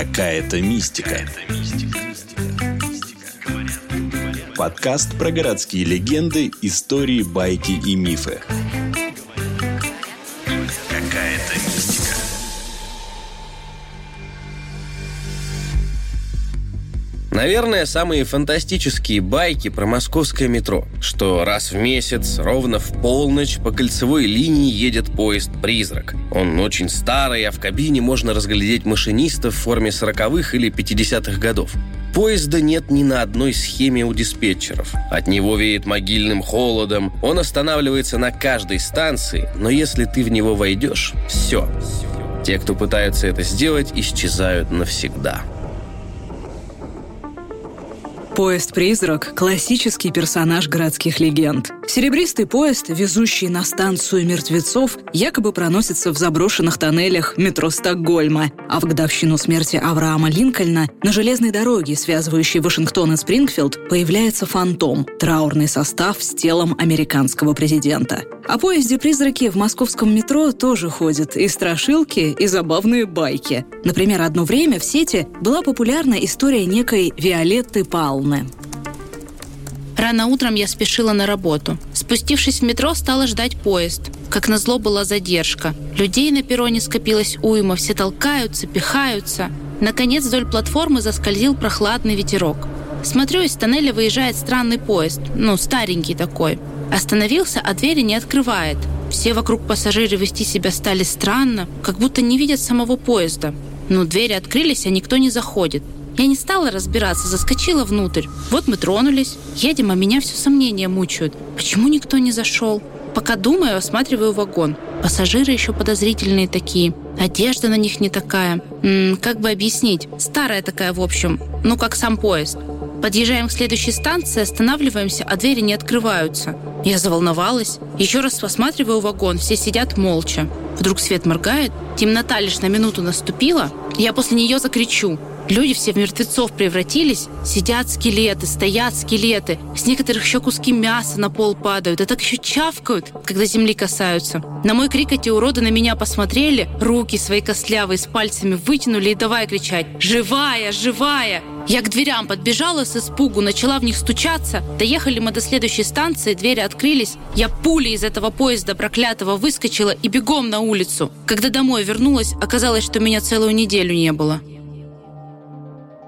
Какая-то мистика. Подкаст про городские легенды, истории, байки и мифы. Наверное, самые фантастические байки про московское метро, что раз в месяц, ровно в полночь, по кольцевой линии едет поезд-призрак. Он очень старый, а в кабине можно разглядеть машиниста в форме сороковых или 50-х годов. Поезда нет ни на одной схеме у диспетчеров. От него веет могильным холодом. Он останавливается на каждой станции, но если ты в него войдешь, все. Те, кто пытаются это сделать, исчезают навсегда. Поезд-призрак – классический персонаж городских легенд. Серебристый поезд, везущий на станцию мертвецов, якобы проносится в заброшенных тоннелях метро Стокгольма, а в годовщину смерти Авраама Линкольна на железной дороге, связывающей Вашингтон и Спрингфилд, появляется фантом – траурный состав с телом американского президента. О поезде-призраке в московском метро тоже ходят и страшилки, и забавные байки. Например, одно время в сети была популярна история некой Виолетты Палны. Рано утром я спешила на работу. Спустившись в метро, стала ждать поезд. Как назло была задержка. Людей на перроне скопилось уйма, все толкаются, пихаются. Наконец вдоль платформы заскользил прохладный ветерок. Смотрю, из тоннеля выезжает странный поезд. Ну, старенький такой. Остановился, а двери не открывает. Все вокруг пассажиры вести себя стали странно, как будто не видят самого поезда. Но двери открылись, а никто не заходит. Я не стала разбираться, заскочила внутрь. Вот мы тронулись. Едем, а меня все сомнения мучают. Почему никто не зашел? Пока думаю, осматриваю вагон. Пассажиры еще подозрительные такие. Одежда на них не такая. М -м, как бы объяснить? Старая такая, в общем. Ну, как сам поезд. Подъезжаем к следующей станции, останавливаемся, а двери не открываются. Я заволновалась. Еще раз посматриваю вагон, все сидят молча. Вдруг свет моргает, темнота лишь на минуту наступила, я после нее закричу. Люди все в мертвецов превратились. Сидят скелеты, стоят скелеты. С некоторых еще куски мяса на пол падают. А так еще чавкают, когда земли касаются. На мой крик эти уроды на меня посмотрели, руки свои костлявые с пальцами вытянули и давай кричать «Живая! Живая!» Я к дверям подбежала с испугу, начала в них стучаться. Доехали мы до следующей станции, двери открылись. Я пулей из этого поезда проклятого выскочила и бегом на улицу. Когда домой вернулась, оказалось, что меня целую неделю не было.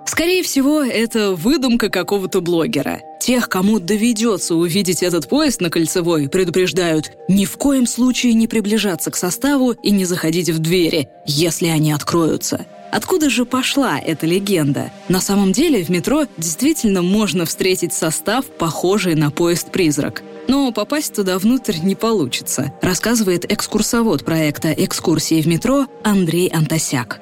Скорее всего, это выдумка какого-то блогера. Тех, кому доведется увидеть этот поезд на Кольцевой, предупреждают ни в коем случае не приближаться к составу и не заходить в двери, если они откроются. Откуда же пошла эта легенда? На самом деле в метро действительно можно встретить состав, похожий на поезд-призрак. Но попасть туда внутрь не получится, рассказывает экскурсовод проекта «Экскурсии в метро» Андрей Антосяк.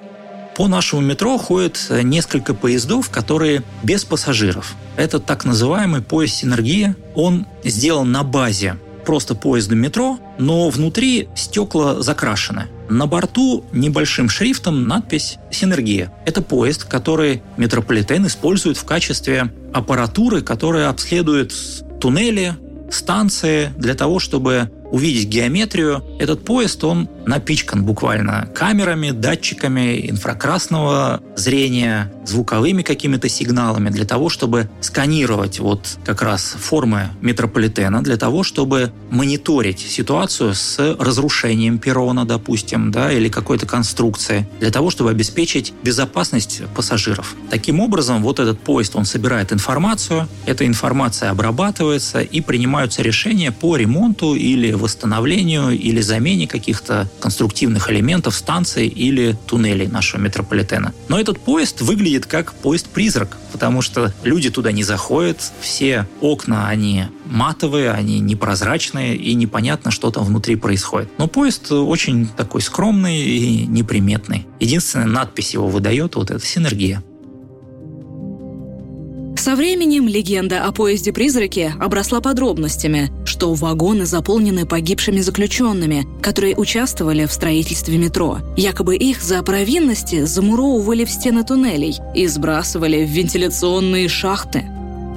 По нашему метро ходит э, несколько поездов, которые без пассажиров. Это так называемый поезд «Синергия». Он сделан на базе просто поезда метро, но внутри стекла закрашены. На борту небольшим шрифтом надпись «Синергия». Это поезд, который метрополитен использует в качестве аппаратуры, которая обследует туннели, станции для того, чтобы увидеть геометрию. Этот поезд, он напичкан буквально камерами, датчиками инфракрасного зрения, звуковыми какими-то сигналами для того, чтобы сканировать вот как раз формы метрополитена, для того, чтобы мониторить ситуацию с разрушением перрона, допустим, да, или какой-то конструкции, для того, чтобы обеспечить безопасность пассажиров. Таким образом, вот этот поезд, он собирает информацию, эта информация обрабатывается и принимаются решения по ремонту или восстановлению или замене каких-то конструктивных элементов станций или туннелей нашего метрополитена. Но этот поезд выглядит как поезд-призрак, потому что люди туда не заходят, все окна, они матовые, они непрозрачные, и непонятно, что там внутри происходит. Но поезд очень такой скромный и неприметный. Единственная надпись его выдает вот эта синергия. Со временем легенда о поезде-призраке обросла подробностями, что вагоны заполнены погибшими заключенными, которые участвовали в строительстве метро. Якобы их за провинности замуровывали в стены туннелей и сбрасывали в вентиляционные шахты.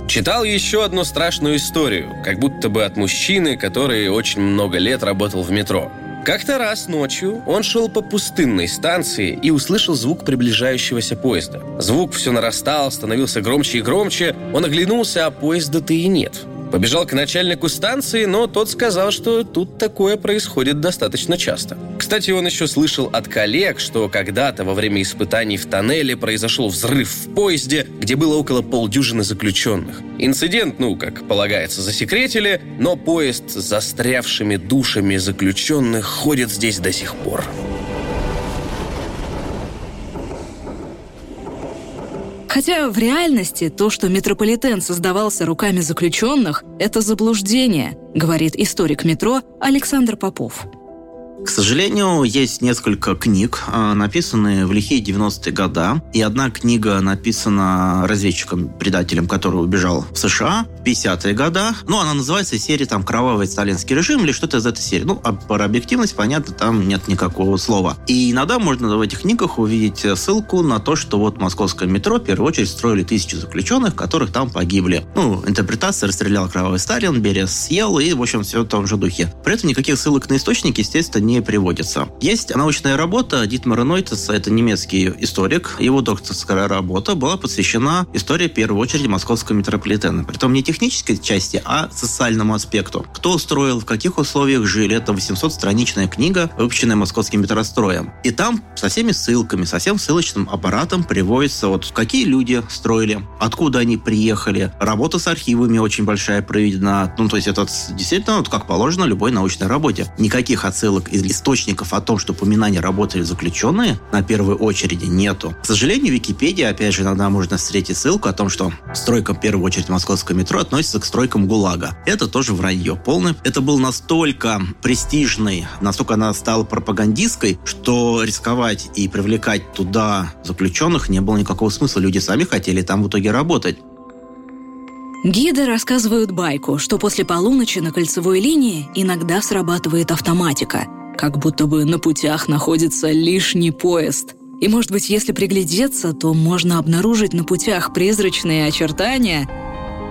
Читал еще одну страшную историю, как будто бы от мужчины, который очень много лет работал в метро. Как-то раз ночью он шел по пустынной станции и услышал звук приближающегося поезда. Звук все нарастал, становился громче и громче. Он оглянулся, а поезда-то и нет. Побежал к начальнику станции, но тот сказал, что тут такое происходит достаточно часто. Кстати, он еще слышал от коллег, что когда-то во время испытаний в тоннеле произошел взрыв в поезде, где было около полдюжины заключенных. Инцидент, ну, как полагается, засекретили, но поезд с застрявшими душами заключенных ходит здесь до сих пор. Хотя в реальности то, что метрополитен создавался руками заключенных, это заблуждение, говорит историк метро Александр Попов. К сожалению, есть несколько книг, а, написанные в лихие 90-е годы. И одна книга написана разведчиком-предателем, который убежал в США 50-е годы. Ну, она называется серия там «Кровавый сталинский режим» или что-то из этой серии. Ну, а про объективность, понятно, там нет никакого слова. И иногда можно в этих книгах увидеть ссылку на то, что вот московское метро в первую очередь строили тысячи заключенных, которых там погибли. Ну, интерпретация «Расстрелял кровавый Сталин», «Берия съел» и, в общем, все в том же духе. При этом никаких ссылок на источники, естественно, не приводится. Есть научная работа Дитмара Нойтеса, это немецкий историк. Его докторская работа была посвящена истории, в первую очередь, московского метрополитена. Притом не технической части, а социальному аспекту. Кто строил, в каких условиях жили. Это 800-страничная книга, выпущенная московским метростроем. И там со всеми ссылками, со всем ссылочным аппаратом приводится вот какие люди строили, откуда они приехали. Работа с архивами очень большая проведена. Ну, то есть это действительно, вот, как положено, любой научной работе. Никаких отсылок из источников о том, что упоминания работали заключенные, на первой очереди нету. К сожалению, в Википедии, опять же, иногда можно встретить ссылку о том, что стройка в первую очередь московского метро относится к стройкам ГУЛАГа. Это тоже вранье полное. Это был настолько престижный, настолько она стала пропагандистской, что рисковать и привлекать туда заключенных не было никакого смысла. Люди сами хотели там в итоге работать. Гиды рассказывают байку, что после полуночи на кольцевой линии иногда срабатывает автоматика – как будто бы на путях находится лишний поезд. И, может быть, если приглядеться, то можно обнаружить на путях призрачные очертания.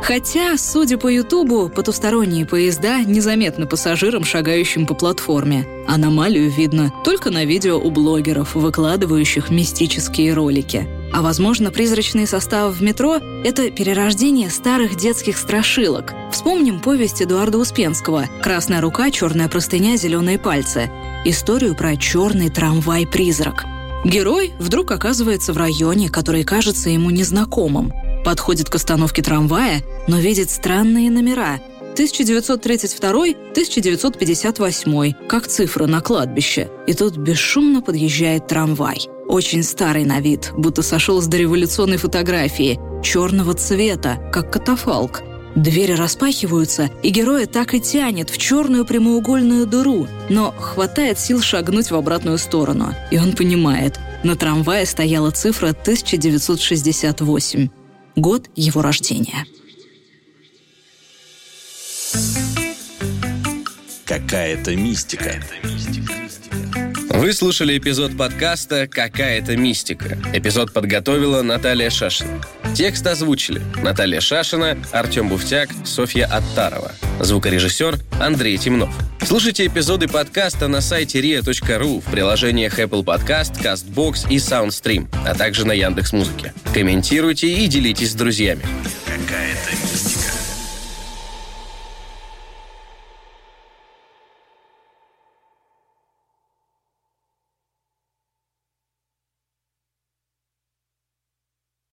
Хотя, судя по Ютубу, потусторонние поезда незаметны пассажирам, шагающим по платформе. Аномалию видно только на видео у блогеров, выкладывающих мистические ролики. А возможно, призрачный состав в метро — это перерождение старых детских страшилок. Вспомним повесть Эдуарда Успенского «Красная рука, черная простыня, зеленые пальцы». Историю про черный трамвай-призрак. Герой вдруг оказывается в районе, который кажется ему незнакомым. Подходит к остановке трамвая, но видит странные номера — 1932-1958, как цифра на кладбище. И тут бесшумно подъезжает трамвай. Очень старый на вид, будто сошел с дореволюционной фотографии, черного цвета, как катафалк. Двери распахиваются, и героя так и тянет в черную прямоугольную дыру, но хватает сил шагнуть в обратную сторону. И он понимает, на трамвае стояла цифра 1968. Год его рождения. Какая-то мистика. Вы слушали эпизод подкаста «Какая-то мистика». Эпизод подготовила Наталья Шашина. Текст озвучили Наталья Шашина, Артем Буфтяк, Софья Аттарова. Звукорежиссер Андрей Темнов. Слушайте эпизоды подкаста на сайте ria.ru в приложениях Apple Podcast, CastBox и SoundStream, а также на Яндекс.Музыке. Комментируйте и делитесь с друзьями. Какая-то